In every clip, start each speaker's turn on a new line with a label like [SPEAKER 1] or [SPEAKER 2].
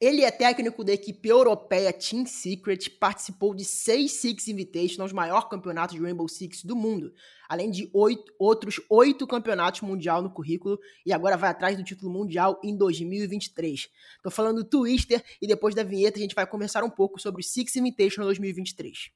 [SPEAKER 1] Ele é técnico da equipe europeia Team Secret, participou de seis Six Invitationals, maior campeonato de Rainbow Six do mundo, além de oito, outros oito campeonatos mundial no currículo e agora vai atrás do título mundial em 2023. Tô falando do Twister e depois da vinheta a gente vai conversar um pouco sobre Six Invitational 2023.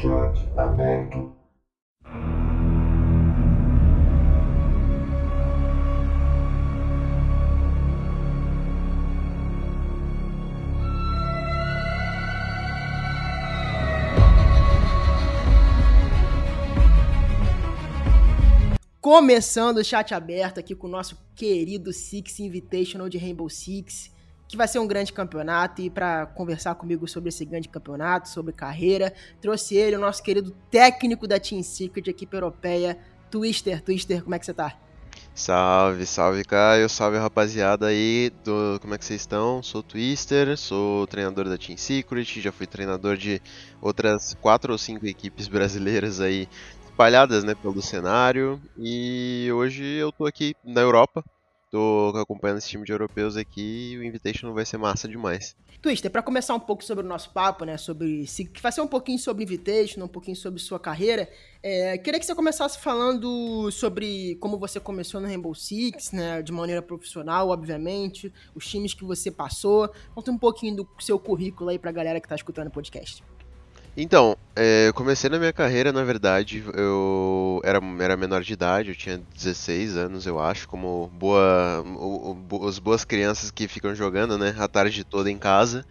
[SPEAKER 1] Chat aberto. Começando o chat aberto aqui com o nosso querido Six Invitational de Rainbow Six, que vai ser um grande campeonato. E para conversar comigo sobre esse grande campeonato, sobre carreira, trouxe ele, o nosso querido técnico da Team Secret, equipe europeia, Twister. Twister, como é que você tá?
[SPEAKER 2] Salve, salve Caio, salve rapaziada aí do como é que vocês estão? Sou Twister, sou treinador da Team Secret, já fui treinador de outras quatro ou cinco equipes brasileiras aí espalhadas né, pelo cenário. E hoje eu tô aqui na Europa, tô acompanhando esse time de europeus aqui e o Invitation vai ser massa demais.
[SPEAKER 1] Twister, para começar um pouco sobre o nosso papo, né, sobre que vai ser um pouquinho sobre Invitation, um pouquinho sobre sua carreira, é, queria que você começasse falando sobre como você começou no Rainbow Six, né, de maneira profissional, obviamente, os times que você passou. Conta um pouquinho do seu currículo aí pra galera que tá escutando o podcast.
[SPEAKER 2] Então, é, eu comecei na minha carreira, na verdade, eu era, era menor de idade, eu tinha 16 anos, eu acho, como boa, o, o, as boas crianças que ficam jogando, né, a tarde toda em casa.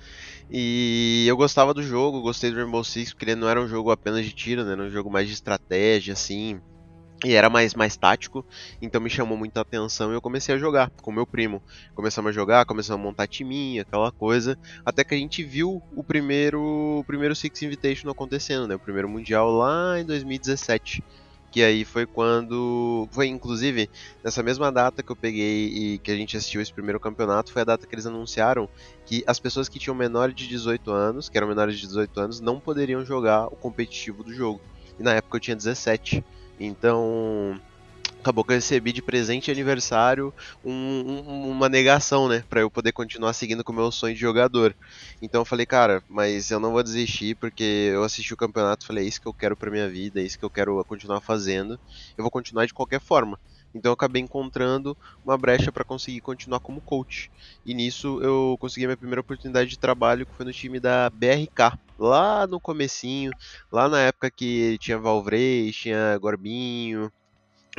[SPEAKER 2] E eu gostava do jogo, gostei do Rainbow Six, porque ele não era um jogo apenas de tiro, né, era um jogo mais de estratégia, assim, e era mais, mais tático, então me chamou muita atenção e eu comecei a jogar com meu primo. Começamos a jogar, começamos a montar timinha, aquela coisa, até que a gente viu o primeiro, o primeiro Six Invitation acontecendo, né? O primeiro Mundial lá em 2017. Que aí foi quando. Foi inclusive nessa mesma data que eu peguei e que a gente assistiu esse primeiro campeonato, foi a data que eles anunciaram que as pessoas que tinham menores de 18 anos, que eram menores de 18 anos, não poderiam jogar o competitivo do jogo. E na época eu tinha 17. Então, acabou que eu recebi de presente de aniversário um, um, uma negação, né? Pra eu poder continuar seguindo com o meu sonho de jogador. Então eu falei, cara, mas eu não vou desistir porque eu assisti o campeonato e falei, é isso que eu quero pra minha vida, é isso que eu quero continuar fazendo. Eu vou continuar de qualquer forma. Então eu acabei encontrando uma brecha para conseguir continuar como coach. E nisso eu consegui minha primeira oportunidade de trabalho, que foi no time da BRK, lá no comecinho, lá na época que tinha Valvrei, tinha Gorbinho,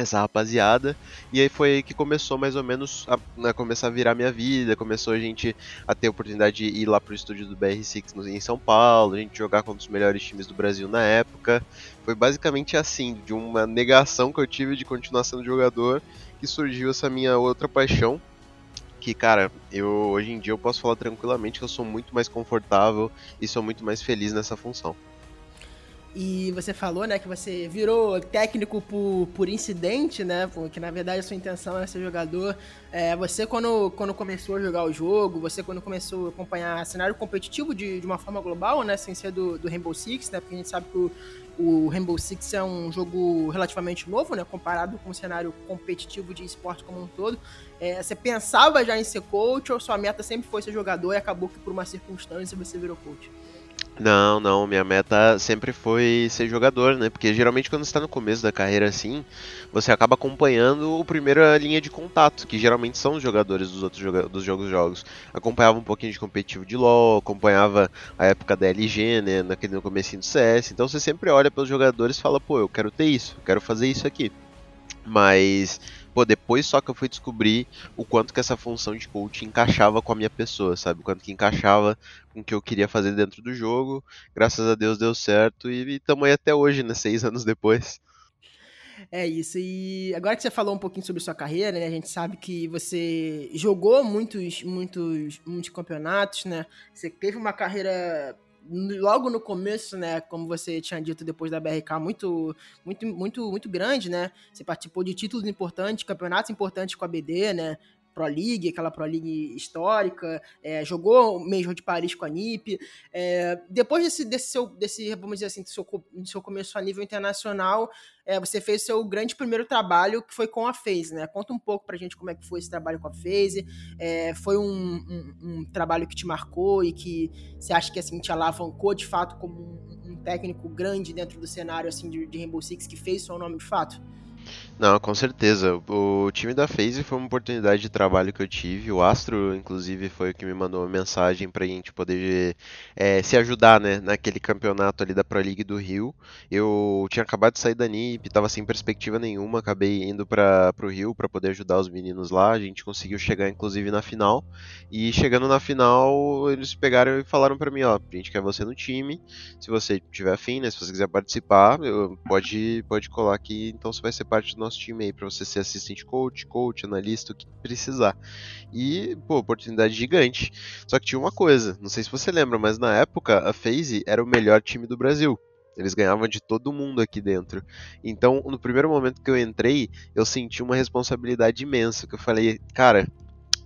[SPEAKER 2] essa rapaziada. E aí foi aí que começou mais ou menos a, a, né, começar a virar minha vida. Começou a gente a ter a oportunidade de ir lá pro estúdio do BR6 em São Paulo, a gente jogar com um dos melhores times do Brasil na época. Foi basicamente assim, de uma negação que eu tive de continuar sendo jogador, que surgiu essa minha outra paixão. Que, cara, eu hoje em dia eu posso falar tranquilamente que eu sou muito mais confortável e sou muito mais feliz nessa função.
[SPEAKER 1] E você falou, né, que você virou técnico por, por incidente, né? Porque na verdade a sua intenção era ser jogador. É, você, quando, quando começou a jogar o jogo, você, quando começou a acompanhar cenário competitivo de, de uma forma global, né? Sem ser do, do Rainbow Six, né? Porque a gente sabe que o, o Rainbow Six é um jogo relativamente novo, né? Comparado com o cenário competitivo de esporte como um todo. É, você pensava já em ser coach ou sua meta sempre foi ser jogador e acabou que por uma circunstância você virou coach?
[SPEAKER 2] Não, não, minha meta sempre foi ser jogador, né? Porque geralmente quando você tá no começo da carreira assim, você acaba acompanhando o primeira linha de contato, que geralmente são os jogadores dos outros joga dos jogos jogos. Acompanhava um pouquinho de competitivo de LoL, acompanhava a época da LG, né, naquele no comecinho do CS. Então você sempre olha pelos jogadores e fala, pô, eu quero ter isso, eu quero fazer isso aqui. Mas Pô, depois só que eu fui descobrir o quanto que essa função de coach encaixava com a minha pessoa, sabe? O quanto que encaixava com o que eu queria fazer dentro do jogo. Graças a Deus deu certo e estamos aí até hoje, né? Seis anos depois.
[SPEAKER 1] É isso. E agora que você falou um pouquinho sobre sua carreira, né? A gente sabe que você jogou muitos, muitos, muitos campeonatos, né? Você teve uma carreira logo no começo, né, como você tinha dito depois da BRK, muito, muito, muito, muito grande, né? Você participou de títulos importantes, campeonatos importantes com a BD, né? Pro League, aquela Pro League histórica, é, jogou o Major de Paris com a NIP. É, depois desse, desse seu, desse, vamos dizer assim, do seu, do seu começo a nível internacional, é, você fez seu grande primeiro trabalho, que foi com a FaZe, né? Conta um pouco pra gente como é que foi esse trabalho com a FaZe. É, foi um, um, um, trabalho que te marcou e que você acha que assim, te alavancou de fato como um, um técnico grande dentro do cenário assim, de, de Rainbow Six que fez seu nome de fato?
[SPEAKER 2] Não, com certeza. O time da FaZe foi uma oportunidade de trabalho que eu tive. O Astro, inclusive, foi o que me mandou uma mensagem pra gente poder é, se ajudar, né, naquele campeonato ali da Pro League do Rio. Eu tinha acabado de sair da NIP, tava sem perspectiva nenhuma, acabei indo para pro Rio para poder ajudar os meninos lá. A gente conseguiu chegar, inclusive, na final. E chegando na final, eles pegaram e falaram para mim, ó, a gente quer você no time. Se você tiver afim, né, se você quiser participar, pode, pode colar aqui, então você vai ser parte do nosso time aí para você ser assistente coach, coach, analista, o que precisar. E, pô, oportunidade gigante. Só que tinha uma coisa, não sei se você lembra, mas na época a FaZe era o melhor time do Brasil. Eles ganhavam de todo mundo aqui dentro. Então, no primeiro momento que eu entrei, eu senti uma responsabilidade imensa. Que eu falei, cara,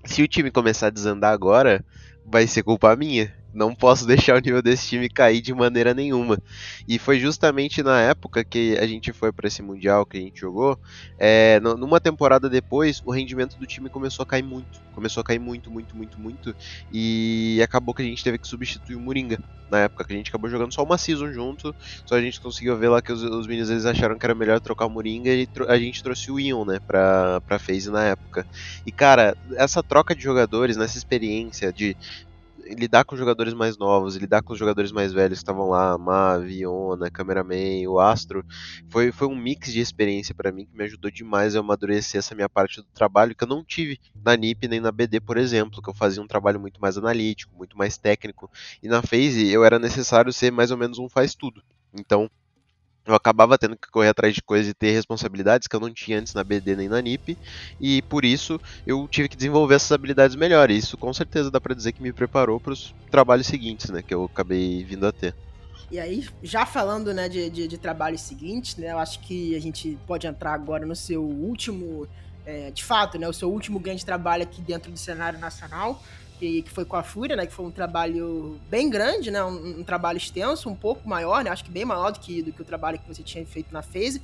[SPEAKER 2] se o time começar a desandar agora, vai ser culpa minha não posso deixar o nível desse time cair de maneira nenhuma. E foi justamente na época que a gente foi para esse Mundial que a gente jogou, é, numa temporada depois, o rendimento do time começou a cair muito. Começou a cair muito, muito, muito, muito. E acabou que a gente teve que substituir o Moringa. Na época que a gente acabou jogando só uma season junto, só a gente conseguiu ver lá que os, os meninos eles acharam que era melhor trocar o Moringa e a gente trouxe o Ion, né, pra, pra FaZe na época. E cara, essa troca de jogadores, nessa experiência de lidar com jogadores mais novos, lidar com os jogadores mais velhos que estavam lá, Mavi, Iona, Cameraman, o Astro, foi, foi um mix de experiência para mim que me ajudou demais a amadurecer essa minha parte do trabalho que eu não tive na NIP nem na BD, por exemplo, que eu fazia um trabalho muito mais analítico, muito mais técnico, e na FaZe eu era necessário ser mais ou menos um faz tudo. Então, eu acabava tendo que correr atrás de coisas e ter responsabilidades que eu não tinha antes na BD nem na NIP, e por isso eu tive que desenvolver essas habilidades melhor. E isso com certeza dá para dizer que me preparou para os trabalhos seguintes, né, que eu acabei vindo a ter.
[SPEAKER 1] E aí, já falando né, de, de, de trabalhos seguintes, né, eu acho que a gente pode entrar agora no seu último, é, de fato, né, o seu último grande trabalho aqui dentro do cenário nacional, que, que foi com a Fúria, né? Que foi um trabalho bem grande, né? Um, um, trabalho extenso, um pouco maior, né? Acho que bem maior do que, do que o trabalho que você tinha feito na FaZe.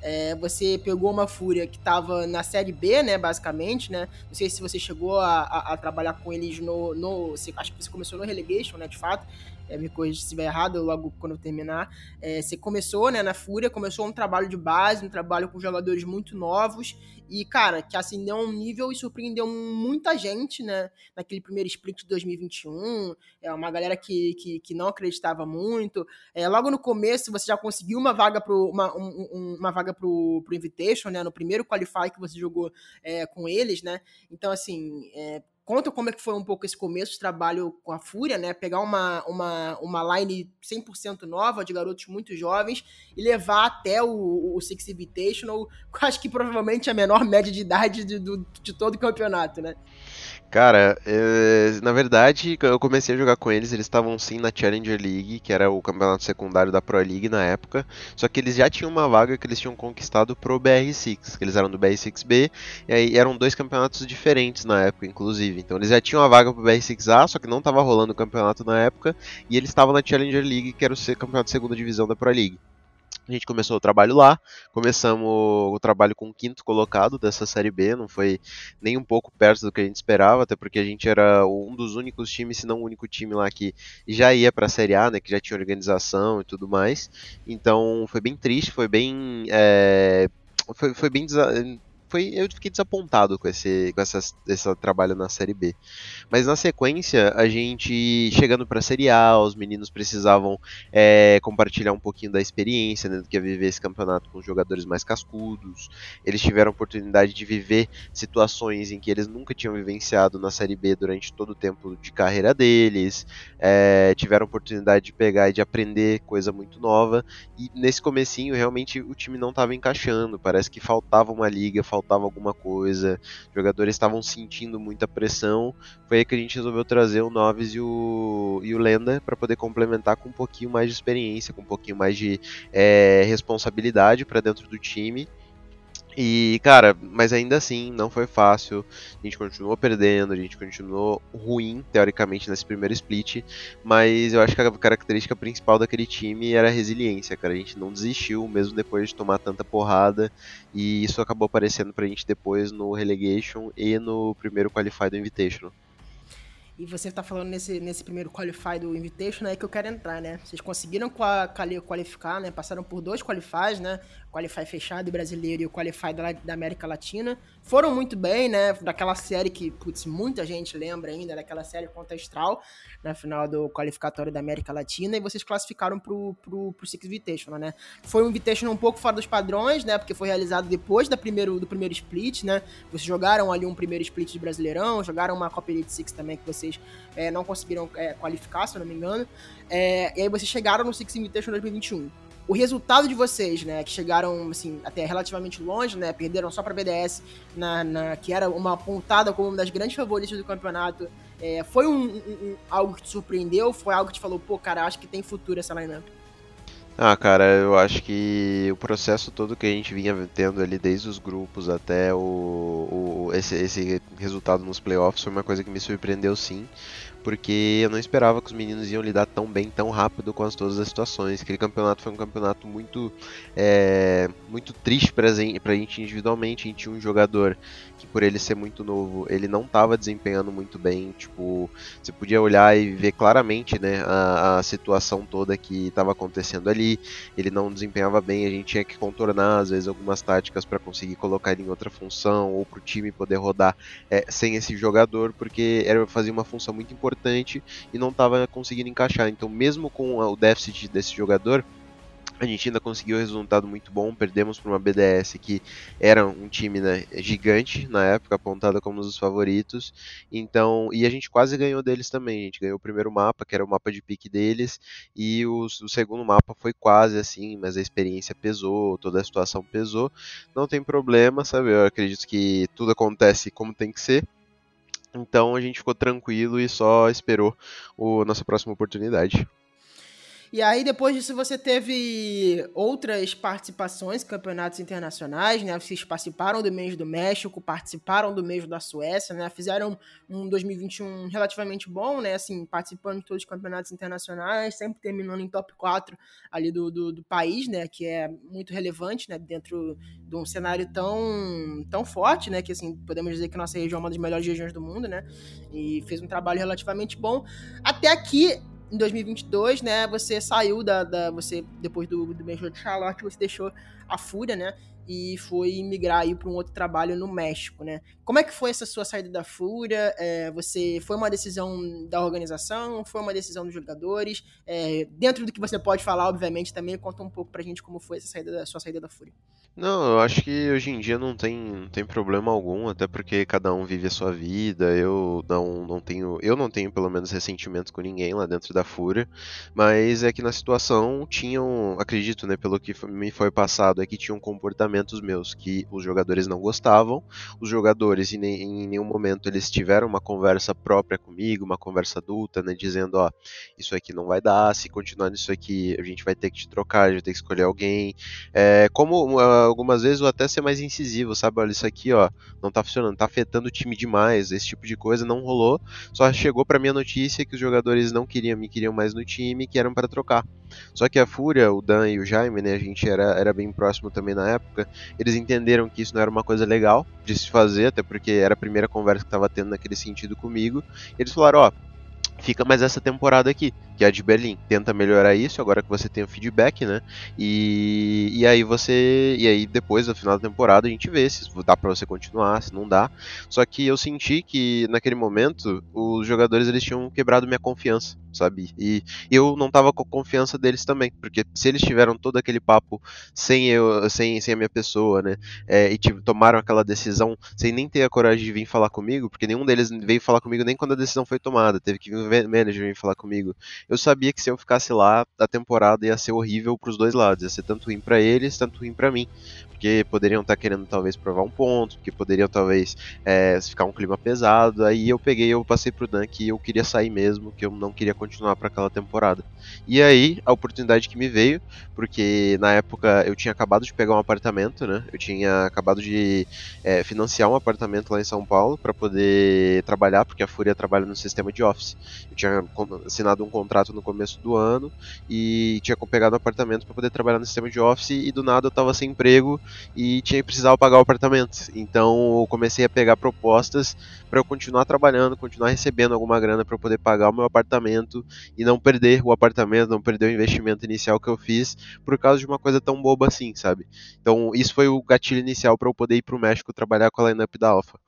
[SPEAKER 1] É, você pegou uma Fúria que estava na Série B, né, basicamente, né? Não sei se você chegou a, a, a trabalhar com eles no, no... Acho que você começou no Relegation, né, de fato é, me corrija se estiver errado logo quando eu terminar. É, você começou, né, na Fúria, começou um trabalho de base, um trabalho com jogadores muito novos e, cara, que acendeu um nível e surpreendeu muita gente, né, naquele primeiro split de 2021. É uma galera que, que, que não acreditava muito. É, logo no começo, você já conseguiu uma vaga pro, uma, um, uma vaga pro, pro Invitation, né, no primeiro Qualify que você jogou é, com eles, né. Então, assim, é, Conta como é que foi um pouco esse começo de trabalho com a Fúria, né? Pegar uma, uma, uma line 100% nova, de garotos muito jovens, e levar até o, o Six Invitational, acho que provavelmente a menor média de idade de, de, de todo o campeonato, né?
[SPEAKER 2] Cara, é, na verdade, eu comecei a jogar com eles, eles estavam sim na Challenger League, que era o campeonato secundário da Pro League na época, só que eles já tinham uma vaga que eles tinham conquistado pro BR6, que eles eram do BR6B, e aí eram dois campeonatos diferentes na época, inclusive. Então eles já tinham a vaga pro BR6A, só que não estava rolando o campeonato na época, e eles estavam na Challenger League, que era o campeonato de segunda divisão da Pro League. A gente começou o trabalho lá, começamos o trabalho com o quinto colocado dessa Série B, não foi nem um pouco perto do que a gente esperava, até porque a gente era um dos únicos times, se não o único time lá que já ia para a Série A, né, que já tinha organização e tudo mais. Então foi bem triste, foi bem. É, foi, foi bem foi, eu fiquei desapontado com esse, com essa, esse trabalho na Série B. Mas na sequência, a gente chegando para a Série A, os meninos precisavam é, compartilhar um pouquinho da experiência, né, do que é viver esse campeonato com jogadores mais cascudos. Eles tiveram a oportunidade de viver situações em que eles nunca tinham vivenciado na Série B durante todo o tempo de carreira deles. É, tiveram a oportunidade de pegar e de aprender coisa muito nova. E nesse comecinho, realmente, o time não estava encaixando. Parece que faltava uma liga, faltava faltava alguma coisa, os jogadores estavam sentindo muita pressão. Foi aí que a gente resolveu trazer o Noves e o, e o Lenda para poder complementar com um pouquinho mais de experiência, com um pouquinho mais de é, responsabilidade para dentro do time. E, cara, mas ainda assim não foi fácil. A gente continuou perdendo, a gente continuou ruim, teoricamente, nesse primeiro split. Mas eu acho que a característica principal daquele time era a resiliência, cara. A gente não desistiu, mesmo depois de tomar tanta porrada. E isso acabou aparecendo pra gente depois no Relegation e no primeiro Qualify do Invitational.
[SPEAKER 1] E você está falando nesse, nesse primeiro qualify do Invitation, é que eu quero entrar, né? Vocês conseguiram qualificar, né? Passaram por dois qualifies, né? Qualify fechado brasileiro e o Qualify da, da, América Latina. Foram muito bem, né? Daquela série que, putz, muita gente lembra ainda, daquela série contra na final do qualificatório da América Latina, e vocês classificaram pro, pro, pro Six Invitational, né? Foi um Invitational um pouco fora dos padrões, né? Porque foi realizado depois da primeiro, do primeiro split, né? Vocês jogaram ali um primeiro split de Brasileirão, jogaram uma Copa Elite Six também, que vocês é, não conseguiram é, qualificar, se eu não me engano. É, e aí vocês chegaram no Six Invitational 2021 o resultado de vocês, né, que chegaram assim até relativamente longe, né, perderam só para BDS, na, na, que era uma apontada como uma das grandes favoritas do campeonato, é, foi um, um, algo que te surpreendeu? Foi algo que te falou, pô, cara, acho que tem futuro essa lineup?
[SPEAKER 2] Ah, cara, eu acho que o processo todo que a gente vinha tendo ali, desde os grupos até o, o esse, esse resultado nos playoffs, foi uma coisa que me surpreendeu sim porque eu não esperava que os meninos iam lidar tão bem, tão rápido com as, todas as situações. Aquele campeonato foi um campeonato muito, é, muito triste para a gente individualmente. A gente tinha um jogador que, por ele ser muito novo, ele não estava desempenhando muito bem. Tipo, você podia olhar e ver claramente né, a, a situação toda que estava acontecendo ali. Ele não desempenhava bem, a gente tinha que contornar, às vezes, algumas táticas para conseguir colocar ele em outra função ou para o time poder rodar é, sem esse jogador, porque era fazia uma função muito importante importante e não estava conseguindo encaixar. Então, mesmo com o déficit desse jogador, a gente ainda conseguiu um resultado muito bom, perdemos para uma BDS que era um time né, gigante na época, apontada como um dos favoritos. Então, e a gente quase ganhou deles também. A gente ganhou o primeiro mapa, que era o mapa de pique deles, e o, o segundo mapa foi quase assim, mas a experiência pesou, toda a situação pesou. Não tem problema, sabe? Eu acredito que tudo acontece como tem que ser. Então a gente ficou tranquilo e só esperou a nossa próxima oportunidade.
[SPEAKER 1] E aí, depois disso, você teve outras participações campeonatos internacionais, né? Vocês participaram do mês do México, participaram do mês da Suécia, né? Fizeram um 2021 relativamente bom, né? Assim, participando de todos os campeonatos internacionais, sempre terminando em top 4 ali do, do, do país, né? Que é muito relevante, né? Dentro de um cenário tão, tão forte, né? Que, assim, podemos dizer que nossa região é uma das melhores regiões do mundo, né? E fez um trabalho relativamente bom. Até aqui, em 2022, né, você saiu da, da você depois do, do Major de Charlotte, você deixou a Fúria, né, e foi migrar aí para um outro trabalho no México, né? Como é que foi essa sua saída da Fúria? É, você foi uma decisão da organização? Foi uma decisão dos jogadores? É, dentro do que você pode falar, obviamente, também conta um pouco pra gente como foi essa saída da sua saída da Fúria.
[SPEAKER 2] Não, eu acho que hoje em dia não tem, não tem problema algum, até porque cada um vive a sua vida. Eu não, não tenho, eu não tenho pelo menos ressentimento com ninguém lá dentro da Fúria, mas é que na situação tinham, acredito, né, pelo que me foi passado, é que tinham um comportamentos meus que os jogadores não gostavam. Os jogadores em, em nenhum momento eles tiveram uma conversa própria comigo, uma conversa adulta, né, dizendo, ó, isso aqui não vai dar, se continuar nisso aqui, a gente vai ter que te trocar, a gente vai ter que escolher alguém. É, como uh, algumas vezes ou até ser mais incisivo, sabe? Olha, isso aqui, ó, não tá funcionando, tá afetando o time demais, esse tipo de coisa não rolou. Só chegou para mim a notícia que os jogadores não queriam, me queriam mais no time, que eram para trocar. Só que a Fúria, o Dan e o Jaime, né, a gente era, era bem próximo também na época, eles entenderam que isso não era uma coisa legal de se fazer, até porque era a primeira conversa que tava tendo naquele sentido comigo. Eles falaram, ó, fica mais essa temporada aqui que é a de Berlim. Tenta melhorar isso agora que você tem o feedback, né? E, e aí você. E aí depois, no final da temporada, a gente vê se dá para você continuar, se não dá. Só que eu senti que naquele momento os jogadores eles tinham quebrado minha confiança, sabe? E eu não tava com a confiança deles também, porque se eles tiveram todo aquele papo sem eu, sem, sem a minha pessoa, né? É, e tipo, tomaram aquela decisão sem nem ter a coragem de vir falar comigo, porque nenhum deles veio falar comigo nem quando a decisão foi tomada. Teve que vir o manager vir falar comigo eu sabia que se eu ficasse lá, a temporada ia ser horrível para os dois lados, ia ser tanto ruim para eles, tanto ruim para mim porque poderiam estar tá querendo talvez provar um ponto, porque poderiam talvez é, ficar um clima pesado. Aí eu peguei, eu passei pro Dan que eu queria sair mesmo, que eu não queria continuar para aquela temporada. E aí a oportunidade que me veio, porque na época eu tinha acabado de pegar um apartamento, né? Eu tinha acabado de é, financiar um apartamento lá em São Paulo para poder trabalhar, porque a Fúria trabalha no sistema de office. Eu tinha assinado um contrato no começo do ano e tinha pegado um apartamento para poder trabalhar no sistema de office e do nada eu tava sem emprego e tinha que precisar pagar o apartamento. Então eu comecei a pegar propostas para eu continuar trabalhando, continuar recebendo alguma grana para poder pagar o meu apartamento e não perder o apartamento, não perder o investimento inicial que eu fiz por causa de uma coisa tão boba assim, sabe? Então isso foi o gatilho inicial para eu poder ir para o México trabalhar com a lineup da Alpha.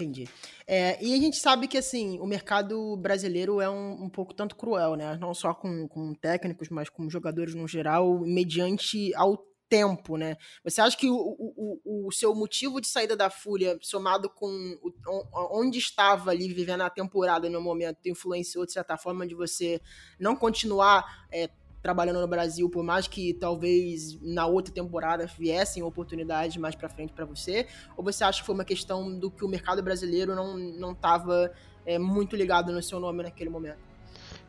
[SPEAKER 1] Entendi. É, e a gente sabe que assim o mercado brasileiro é um, um pouco tanto cruel, né? Não só com, com técnicos, mas com jogadores no geral, mediante ao tempo, né? Você acha que o, o, o seu motivo de saída da Fúria, somado com o, onde estava ali vivendo a temporada no momento, influenciou de certa forma de você não continuar é, trabalhando no Brasil, por mais que talvez na outra temporada viessem oportunidades mais para frente para você? Ou você acha que foi uma questão do que o mercado brasileiro não não estava é, muito ligado no seu nome naquele momento?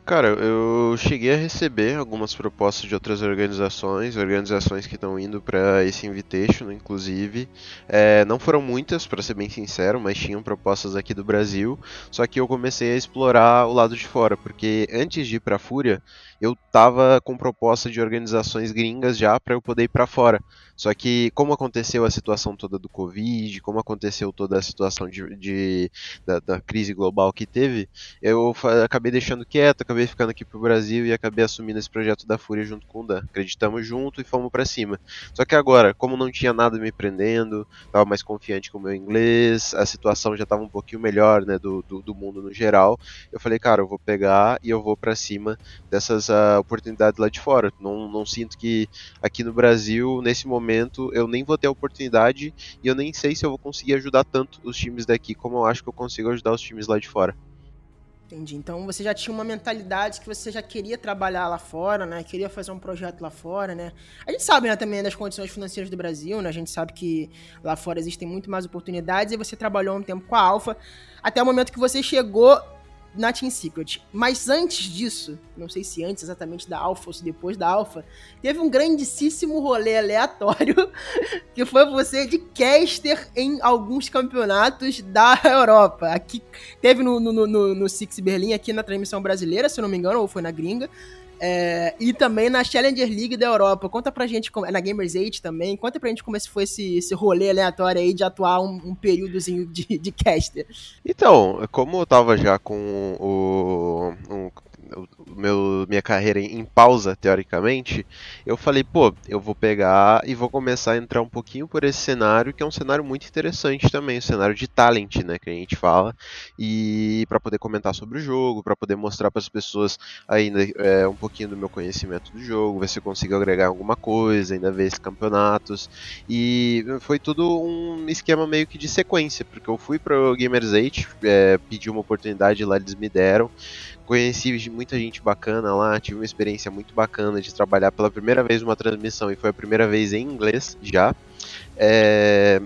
[SPEAKER 2] Cara, eu cheguei a receber algumas propostas de outras organizações, organizações que estão indo para esse invitation, inclusive. É, não foram muitas, para ser bem sincero, mas tinham propostas aqui do Brasil. Só que eu comecei a explorar o lado de fora, porque antes de ir para a Fúria, eu tava com proposta de organizações gringas já para eu poder ir para fora. Só que como aconteceu a situação toda do Covid, como aconteceu toda a situação de, de da, da, crise global que teve, eu acabei deixando quieto, acabei ficando aqui pro Brasil e acabei assumindo esse projeto da Fúria junto com o Dan. Acreditamos junto e fomos para cima. Só que agora, como não tinha nada me prendendo, tava mais confiante com o meu inglês, a situação já tava um pouquinho melhor, né, do, do, do mundo no geral, eu falei, cara, eu vou pegar e eu vou para cima dessas uh, oportunidades lá de fora. Não, não sinto que aqui no Brasil, nesse momento, momento eu nem vou ter a oportunidade e eu nem sei se eu vou conseguir ajudar tanto os times daqui como eu acho que eu consigo ajudar os times lá de fora.
[SPEAKER 1] Entendi. Então você já tinha uma mentalidade que você já queria trabalhar lá fora, né? Queria fazer um projeto lá fora, né? A gente sabe né, também das condições financeiras do Brasil, né? A gente sabe que lá fora existem muito mais oportunidades e você trabalhou um tempo com a Alfa até o momento que você chegou na Team Secret. Mas antes disso, não sei se antes exatamente da Alpha ou se depois da Alpha, teve um grandíssimo rolê aleatório que foi você de caster em alguns campeonatos da Europa. Aqui teve no, no, no, no Six Berlim, aqui na transmissão brasileira, se não me engano, ou foi na gringa. É, e também na Challenger League da Europa. Conta pra gente, na Gamers 8 também, conta pra gente como esse foi esse, esse rolê aleatório aí de atuar um, um períodozinho de, de caster.
[SPEAKER 2] Então, como eu tava já com o, um, meu, minha carreira em pausa, teoricamente, eu falei, pô, eu vou pegar e vou começar a entrar um pouquinho por esse cenário, que é um cenário muito interessante também, um cenário de talent, né, que a gente fala, e para poder comentar sobre o jogo, para poder mostrar para as pessoas ainda é, um pouquinho do meu conhecimento do jogo, ver se eu consigo agregar alguma coisa, ainda ver esses campeonatos, e foi tudo um esquema meio que de sequência, porque eu fui para o Gamers 8, é, pedi uma oportunidade lá, eles me deram, conheci muita gente bacana lá, tive uma experiência muito bacana de trabalhar pela primeira vez uma transmissão e foi a primeira vez em inglês já. É,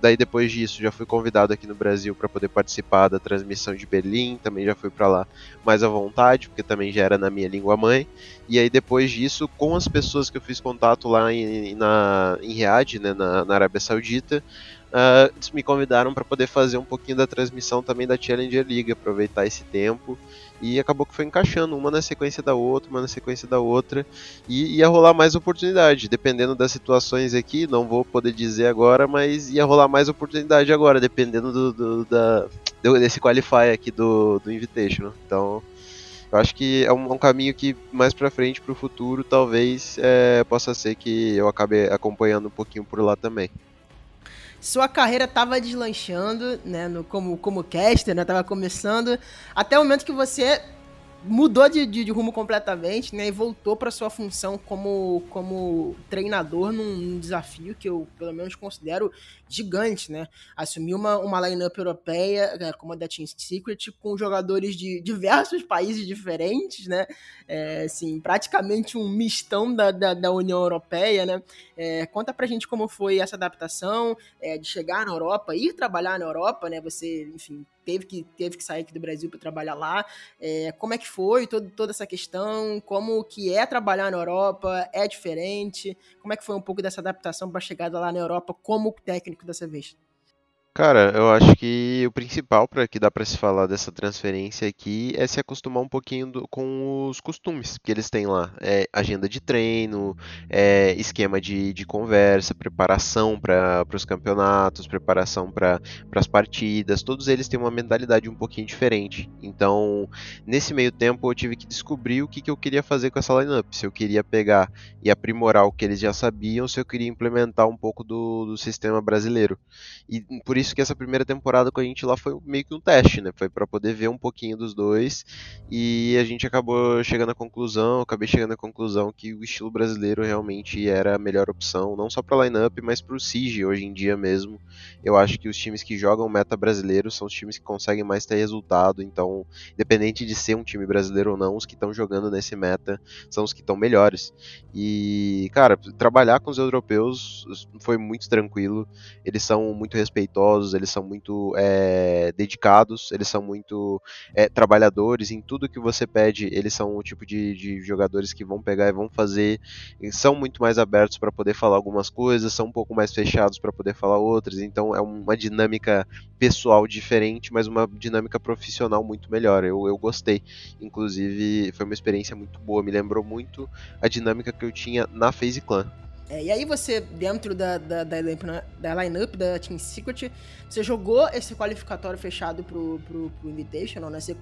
[SPEAKER 2] daí depois disso já fui convidado aqui no Brasil para poder participar da transmissão de Berlim, também já fui para lá mais à vontade, porque também já era na minha língua mãe. E aí depois disso, com as pessoas que eu fiz contato lá em, na, em Riad, né, na, na Arábia Saudita, uh, me convidaram para poder fazer um pouquinho da transmissão também da Challenger League, aproveitar esse tempo. E acabou que foi encaixando uma na sequência da outra, uma na sequência da outra, e ia rolar mais oportunidade, dependendo das situações aqui, não vou poder dizer agora, mas ia rolar mais oportunidade agora, dependendo do, do da, desse qualify aqui do, do. Então, eu acho que é um, um caminho que mais pra frente, pro futuro, talvez é, possa ser que eu acabe acompanhando um pouquinho por lá também
[SPEAKER 1] sua carreira estava deslanchando, né, no, como, como caster, né, tava começando, até o momento que você mudou de, de, de, rumo completamente, né? E voltou para sua função como, como treinador num, num, desafio que eu, pelo menos, considero gigante, né? Assumiu uma, uma line-up europeia, né, como a da Team Secret, com jogadores de diversos países diferentes, né? É, assim, praticamente um mistão da, da, da União Europeia, né? É, conta pra gente como foi essa adaptação é, de chegar na Europa, ir trabalhar na Europa, né? Você, enfim, teve que, teve que sair aqui do Brasil para trabalhar lá. É, como é que foi todo, toda essa questão? Como que é trabalhar na Europa? É diferente? Como é que foi um pouco dessa adaptação para a chegada lá na Europa como técnico dessa vez?
[SPEAKER 2] Cara, eu acho que o principal para que dá para se falar dessa transferência aqui é se acostumar um pouquinho do, com os costumes que eles têm lá. É, agenda de treino, é, esquema de, de conversa, preparação para os campeonatos, preparação para as partidas. Todos eles têm uma mentalidade um pouquinho diferente. Então, nesse meio tempo, eu tive que descobrir o que, que eu queria fazer com essa lineup. Se eu queria pegar e aprimorar o que eles já sabiam, se eu queria implementar um pouco do, do sistema brasileiro. E por isso que essa primeira temporada com a gente lá foi meio que um teste, né? Foi para poder ver um pouquinho dos dois e a gente acabou chegando à conclusão, acabei chegando à conclusão que o estilo brasileiro realmente era a melhor opção, não só para lineup, mas para o Siege hoje em dia mesmo. Eu acho que os times que jogam meta brasileiro são os times que conseguem mais ter resultado, então, independente de ser um time brasileiro ou não, os que estão jogando nesse meta são os que estão melhores. E, cara, trabalhar com os europeus foi muito tranquilo, eles são muito respeitosos eles são muito é, dedicados, eles são muito é, trabalhadores. Em tudo que você pede, eles são o tipo de, de jogadores que vão pegar e vão fazer. São muito mais abertos para poder falar algumas coisas, são um pouco mais fechados para poder falar outras. Então é uma dinâmica pessoal diferente, mas uma dinâmica profissional muito melhor. Eu, eu gostei. Inclusive, foi uma experiência muito boa. Me lembrou muito a dinâmica que eu tinha na FaZe Clan.
[SPEAKER 1] É, e aí você, dentro da, da, da, da line-up da Team Secret, você jogou esse qualificatório fechado pro, pro, pro Invitational, né? Você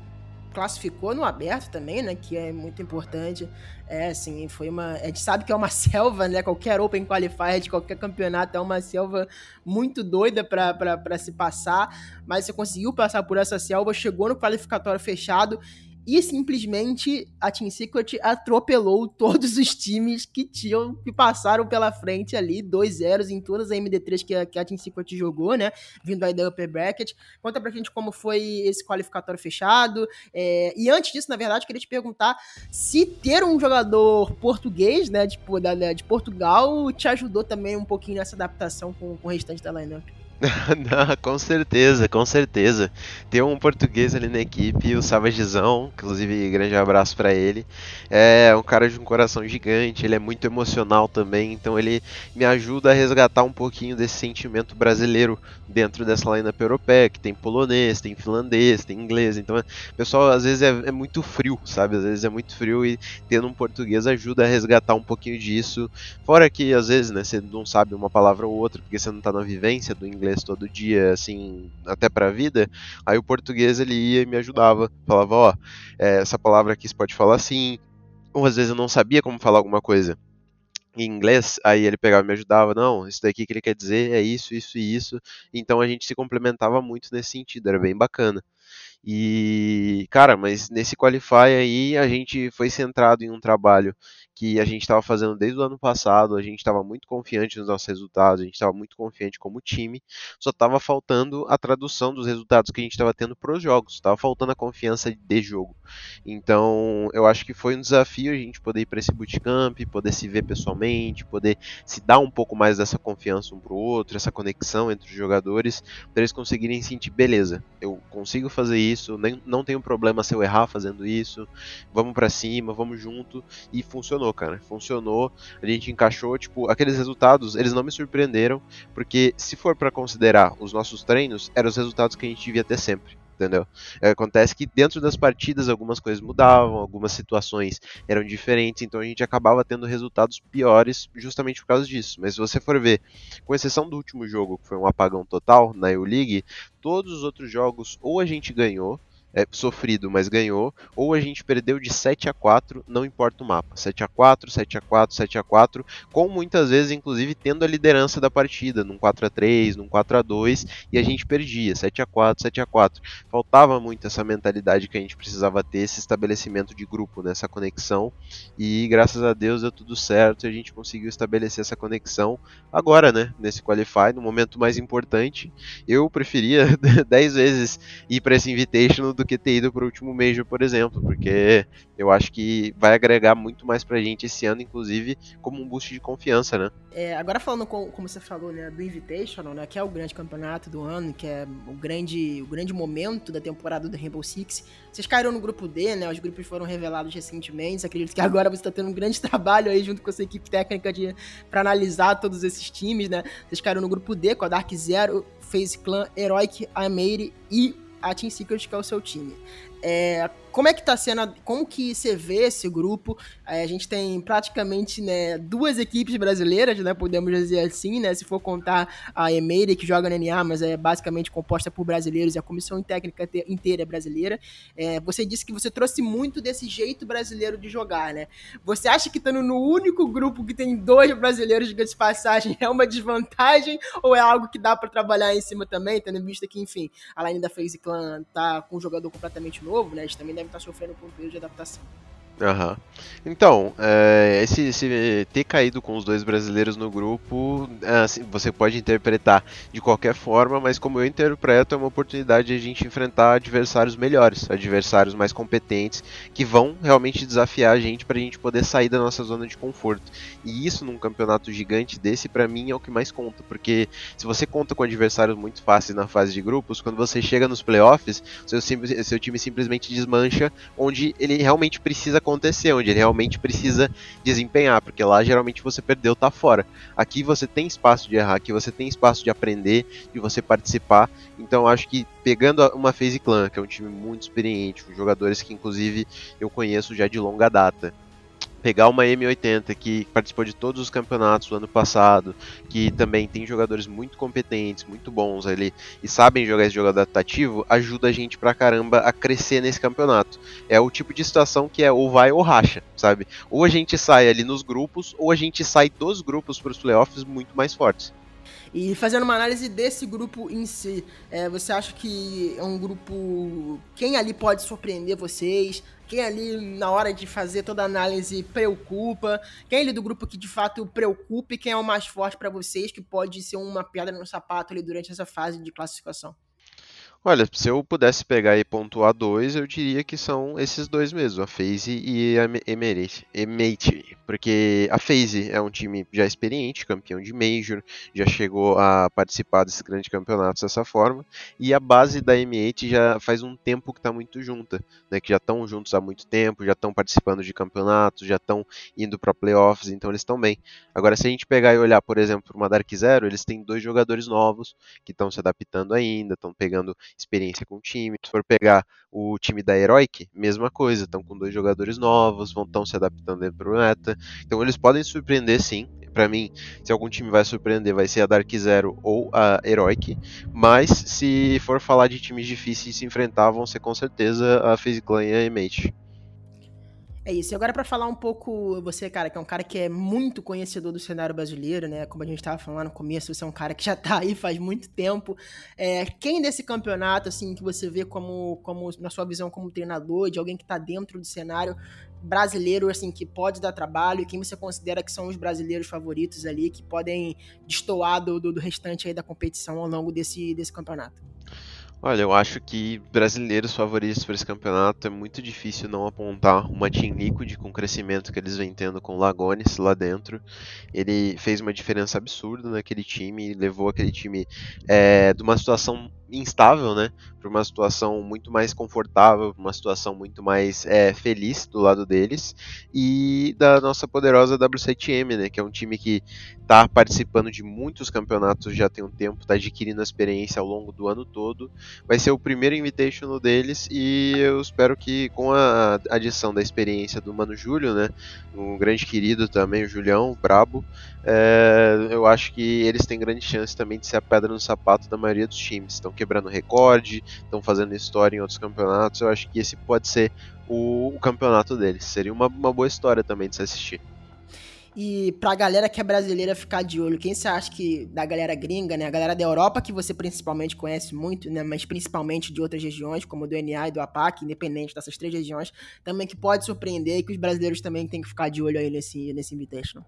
[SPEAKER 1] classificou no aberto também, né? Que é muito importante. É, assim, foi uma... A gente sabe que é uma selva, né? Qualquer Open Qualifier de qualquer campeonato é uma selva muito doida para se passar. Mas você conseguiu passar por essa selva, chegou no qualificatório fechado e simplesmente a Team Secret atropelou todos os times que tinham que passaram pela frente ali, 2-0 em todas as MD3 que a, que a Team Secret jogou, né? Vindo aí da Upper Bracket. Conta pra gente como foi esse qualificatório fechado. É, e antes disso, na verdade, queria te perguntar se ter um jogador português, né, tipo, da, de Portugal, te ajudou também um pouquinho nessa adaptação com, com o restante da lineup.
[SPEAKER 2] Não, com certeza, com certeza. Tem um português ali na equipe, o Savagezão, inclusive grande abraço para ele. É um cara de um coração gigante, ele é muito emocional também, então ele me ajuda a resgatar um pouquinho desse sentimento brasileiro dentro dessa lineup europeia, que tem polonês, tem finlandês, tem inglês. Então, pessoal às vezes é, é muito frio, sabe? Às vezes é muito frio e tendo um português ajuda a resgatar um pouquinho disso. Fora que às vezes, né, você não sabe uma palavra ou outra, porque você não tá na vivência do inglês inglês todo dia, assim, até pra vida, aí o português ele ia e me ajudava. Falava, ó, é, essa palavra aqui você pode falar assim. Ou às vezes eu não sabia como falar alguma coisa em inglês, aí ele pegava e me ajudava, não, isso daqui que ele quer dizer é isso, isso e isso. Então a gente se complementava muito nesse sentido, era bem bacana. E, cara, mas nesse Qualify aí a gente foi centrado em um trabalho que a gente estava fazendo desde o ano passado, a gente estava muito confiante nos nossos resultados, a gente estava muito confiante como time, só estava faltando a tradução dos resultados que a gente estava tendo para os jogos, estava faltando a confiança de jogo. Então, eu acho que foi um desafio a gente poder ir para esse bootcamp, poder se ver pessoalmente, poder se dar um pouco mais dessa confiança um para o outro, essa conexão entre os jogadores, para eles conseguirem sentir, beleza, eu consigo fazer isso, nem, não tenho problema se eu errar fazendo isso, vamos para cima, vamos junto, e funcionou funcionou, cara. Funcionou, a gente encaixou, tipo, aqueles resultados, eles não me surpreenderam, porque se for para considerar os nossos treinos, eram os resultados que a gente devia ter sempre entendeu? É, acontece que dentro das partidas algumas coisas mudavam, algumas situações eram diferentes, então a gente acabava tendo resultados piores justamente por causa disso. Mas se você for ver, com exceção do último jogo, que foi um apagão total na EU-League, todos os outros jogos ou a gente ganhou, é, sofrido, mas ganhou, ou a gente perdeu de 7 a 4, não importa o mapa. 7 a 4, 7 a 4, 7 a 4, com muitas vezes inclusive tendo a liderança da partida, num 4 a 3, num 4 a 2, e a gente perdia, 7 a 4, 7 a 4. Faltava muito essa mentalidade que a gente precisava ter, esse estabelecimento de grupo, nessa né, conexão, e graças a Deus deu tudo certo, e a gente conseguiu estabelecer essa conexão agora, né, nesse qualify, no momento mais importante. Eu preferia 10 vezes ir para esse invitation do que ter ido para o último Major, por exemplo, porque eu acho que vai agregar muito mais pra gente esse ano, inclusive, como um boost de confiança, né?
[SPEAKER 1] É, agora falando com, como você falou, né, do Invitational, né, que é o grande campeonato do ano, que é o grande, o grande momento da temporada do Rainbow Six. Vocês caíram no grupo D, né? Os grupos foram revelados recentemente. Acredito que agora você está tendo um grande trabalho aí junto com a sua equipe técnica de para analisar todos esses times, né? Vocês caíram no grupo D com a Dark Zero, FaZe Clan, Heroic, Ameire e a Team Secret, que é o seu time. É, como é que tá sendo, como que você vê esse grupo? É, a gente tem praticamente né, duas equipes brasileiras, né, podemos dizer assim, né, se for contar a Emeire, que joga na NA, mas é basicamente composta por brasileiros e a comissão técnica inteira é brasileira. É, você disse que você trouxe muito desse jeito brasileiro de jogar, né? Você acha que estando no único grupo que tem dois brasileiros de passagem é uma desvantagem ou é algo que dá para trabalhar em cima também, tendo visto que, enfim, a line da FaZe Clan tá com um jogador completamente novo, né? A gente também deve estar tá sofrendo com um período de adaptação.
[SPEAKER 2] Aham. Então, é, esse, esse, ter caído com os dois brasileiros no grupo, é, assim, você pode interpretar de qualquer forma, mas como eu interpreto, é uma oportunidade de a gente enfrentar adversários melhores, adversários mais competentes, que vão realmente desafiar a gente para a gente poder sair da nossa zona de conforto. E isso num campeonato gigante desse, para mim, é o que mais conta, porque se você conta com adversários muito fáceis na fase de grupos, quando você chega nos playoffs, seu, seu time simplesmente desmancha, onde ele realmente precisa acontecer, onde ele realmente precisa desempenhar, porque lá geralmente você perdeu, tá fora. Aqui você tem espaço de errar, aqui você tem espaço de aprender, de você participar. Então acho que pegando uma FaZe Clan, que é um time muito experiente, com jogadores que inclusive eu conheço já de longa data, pegar uma M80 que participou de todos os campeonatos do ano passado, que também tem jogadores muito competentes, muito bons ali e sabem jogar esse jogo adaptativo, ajuda a gente pra caramba a crescer nesse campeonato. É o tipo de situação que é ou vai ou racha, sabe? Ou a gente sai ali nos grupos, ou a gente sai dos grupos para os playoffs muito mais fortes.
[SPEAKER 1] E fazendo uma análise desse grupo em si, é, você acha que é um grupo. Quem ali pode surpreender vocês? Quem ali, na hora de fazer toda a análise, preocupa? Quem ali do grupo que de fato preocupa e quem é o mais forte para vocês, que pode ser uma pedra no sapato ali durante essa fase de classificação?
[SPEAKER 2] Olha, se eu pudesse pegar e pontuar dois, eu diria que são esses dois mesmo, a FaZe e a Emate, porque a FaZe é um time já experiente, campeão de Major, já chegou a participar desses grandes campeonatos dessa forma, e a base da M8 já faz um tempo que está muito junta, né, que já estão juntos há muito tempo, já estão participando de campeonatos, já estão indo para playoffs, então eles estão bem. Agora, se a gente pegar e olhar, por exemplo, uma Dark Zero, eles têm dois jogadores novos que estão se adaptando ainda, estão pegando experiência com o time. Se for pegar o time da Heroic, mesma coisa, estão com dois jogadores novos, vão estão se adaptando para o meta. Então eles podem surpreender sim. Para mim, se algum time vai surpreender, vai ser a Dark Zero ou a Heroic. Mas se for falar de times difíceis de se enfrentar, vão ser com certeza a FaZe Clan e a Mate.
[SPEAKER 1] É isso. E agora para falar um pouco, você, cara, que é um cara que é muito conhecedor do cenário brasileiro, né? Como a gente estava falando no começo, você é um cara que já tá aí faz muito tempo. É, quem desse campeonato, assim, que você vê como, como, na sua visão como treinador, de alguém que tá dentro do cenário brasileiro, assim, que pode dar trabalho, e quem você considera que são os brasileiros favoritos ali, que podem destoar do, do, do restante aí da competição ao longo desse, desse campeonato?
[SPEAKER 2] Olha, eu acho que brasileiros favoritos para esse campeonato é muito difícil não apontar uma Team Liquid com o crescimento que eles vêm tendo com o Lagones lá dentro. Ele fez uma diferença absurda naquele time, levou aquele time é, de uma situação instável, né, para uma situação muito mais confortável, uma situação muito mais é, feliz do lado deles e da nossa poderosa W7M, né, que é um time que está participando de muitos campeonatos já tem um tempo, está adquirindo experiência ao longo do ano todo. Vai ser o primeiro Invitational deles e eu espero que com a adição da experiência do Mano Júlio, né, um grande querido também, o Julião, o brabo, é, eu acho que eles têm grande chance também de ser a pedra no sapato da maioria dos times. Então quebrando recorde, estão fazendo história em outros campeonatos. Eu acho que esse pode ser o, o campeonato deles. Seria uma, uma boa história também de se assistir.
[SPEAKER 1] E pra galera que é brasileira ficar de olho, quem você acha que da galera gringa, né? A galera da Europa, que você principalmente conhece muito, né? Mas principalmente de outras regiões, como do NA e do APAC, independente dessas três regiões, também que pode surpreender e que os brasileiros também têm que ficar de olho aí nesse, nesse Invitational.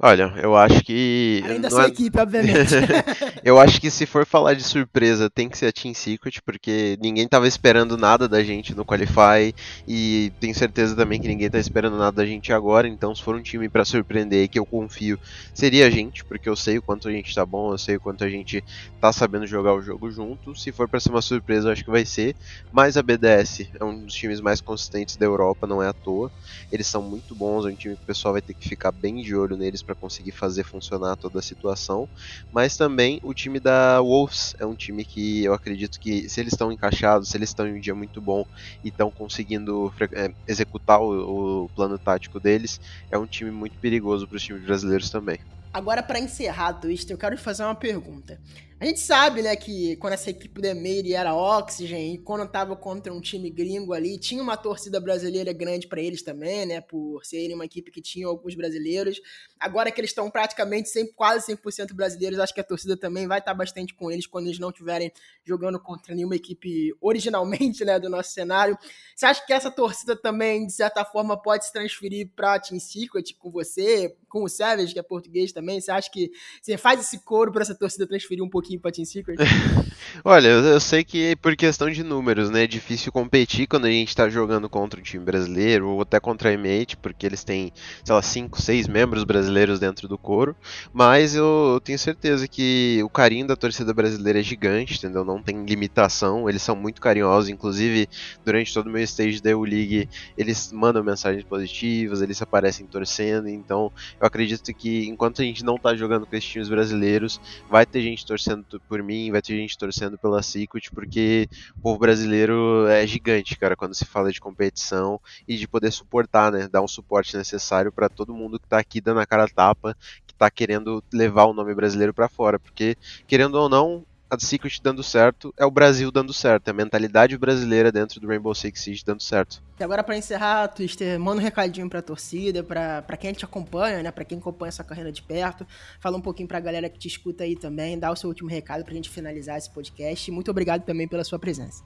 [SPEAKER 2] Olha, eu acho que.
[SPEAKER 1] Além da sua é... equipe, obviamente.
[SPEAKER 2] eu acho que se for falar de surpresa, tem que ser a Team Secret, porque ninguém tava esperando nada da gente no Qualify. E tenho certeza também que ninguém tá esperando nada da gente agora. Então, se for um time para surpreender que eu confio, seria a gente, porque eu sei o quanto a gente tá bom, eu sei o quanto a gente tá sabendo jogar o jogo junto. Se for para ser uma surpresa, eu acho que vai ser. Mas a BDS é um dos times mais consistentes da Europa, não é à toa. Eles são muito bons, é um time que o pessoal vai ter que ficar bem de olho neles para conseguir fazer funcionar toda a situação. Mas também o time da Wolves é um time que eu acredito que se eles estão encaixados, se eles estão em um dia muito bom e estão conseguindo é, executar o, o plano tático deles, é um time muito perigoso para os times brasileiros também.
[SPEAKER 1] Agora, para encerrar, Twist, eu quero fazer uma pergunta. A gente sabe, né, que quando essa equipe do Emery era Oxygen e quando tava contra um time gringo ali, tinha uma torcida brasileira grande para eles também, né, por serem uma equipe que tinha alguns brasileiros. Agora que eles estão praticamente sempre, quase 100% brasileiros, acho que a torcida também vai estar tá bastante com eles quando eles não estiverem jogando contra nenhuma equipe originalmente, né, do nosso cenário. Você acha que essa torcida também, de certa forma, pode se transferir pra Team Secret com você, com o Savage, que é português também? Você acha que você faz esse coro para essa torcida transferir um pouquinho pra Team Secret?
[SPEAKER 2] Olha, eu, sei que por questão de números, né, é difícil competir quando a gente tá jogando contra um time brasileiro ou até contra a Emate, porque eles têm, sei lá, 5, 6 membros brasileiros dentro do coro, mas eu, eu, tenho certeza que o carinho da torcida brasileira é gigante, entendeu? Não tem limitação, eles são muito carinhosos, inclusive durante todo o meu stage da EU-League, eles mandam mensagens positivas, eles aparecem torcendo, então eu acredito que enquanto a gente não tá jogando com esses times brasileiros, vai ter gente torcendo torcendo por mim, vai ter gente torcendo pela Secret, porque o povo brasileiro é gigante, cara, quando se fala de competição e de poder suportar, né? Dar um suporte necessário para todo mundo que tá aqui dando a cara a tapa, que tá querendo levar o nome brasileiro para fora, porque querendo ou não, a Secret dando certo é o Brasil dando certo, é a mentalidade brasileira dentro do Rainbow Six Siege dando certo.
[SPEAKER 1] E agora para encerrar, Twister, manda um recadinho pra torcida, pra, pra quem te acompanha, né, pra quem acompanha essa carreira de perto, fala um pouquinho pra galera que te escuta aí também, dá o seu último recado pra gente finalizar esse podcast muito obrigado também pela sua presença.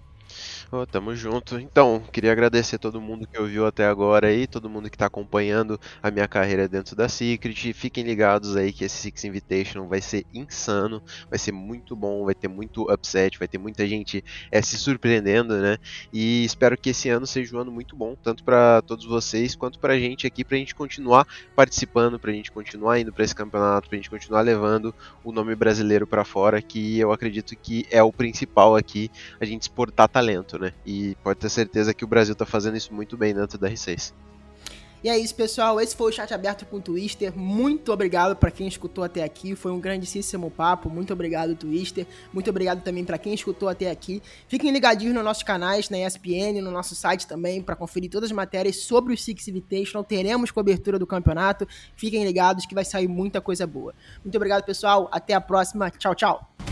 [SPEAKER 2] Oh, tamo junto. Então, queria agradecer todo mundo que ouviu até agora aí, todo mundo que está acompanhando a minha carreira dentro da Secret. Fiquem ligados aí que esse Six Invitation vai ser insano, vai ser muito bom, vai ter muito upset, vai ter muita gente é, se surpreendendo, né? E espero que esse ano seja um ano muito bom, tanto para todos vocês quanto pra gente aqui, pra gente continuar participando, pra gente continuar indo para esse campeonato, pra gente continuar levando o nome brasileiro para fora, que eu acredito que é o principal aqui, a gente exportar talento, né? E pode ter certeza que o Brasil tá fazendo isso muito bem dentro da R6.
[SPEAKER 1] E é isso, pessoal. Esse foi o chat aberto com o Twister. Muito obrigado para quem escutou até aqui. Foi um grandíssimo papo. Muito obrigado, Twister. Muito obrigado também para quem escutou até aqui. Fiquem ligadinhos nos nossos canais, na ESPN, no nosso site também, para conferir todas as matérias sobre o Six Invitational. Teremos cobertura do campeonato. Fiquem ligados que vai sair muita coisa boa. Muito obrigado, pessoal. Até a próxima. Tchau, tchau.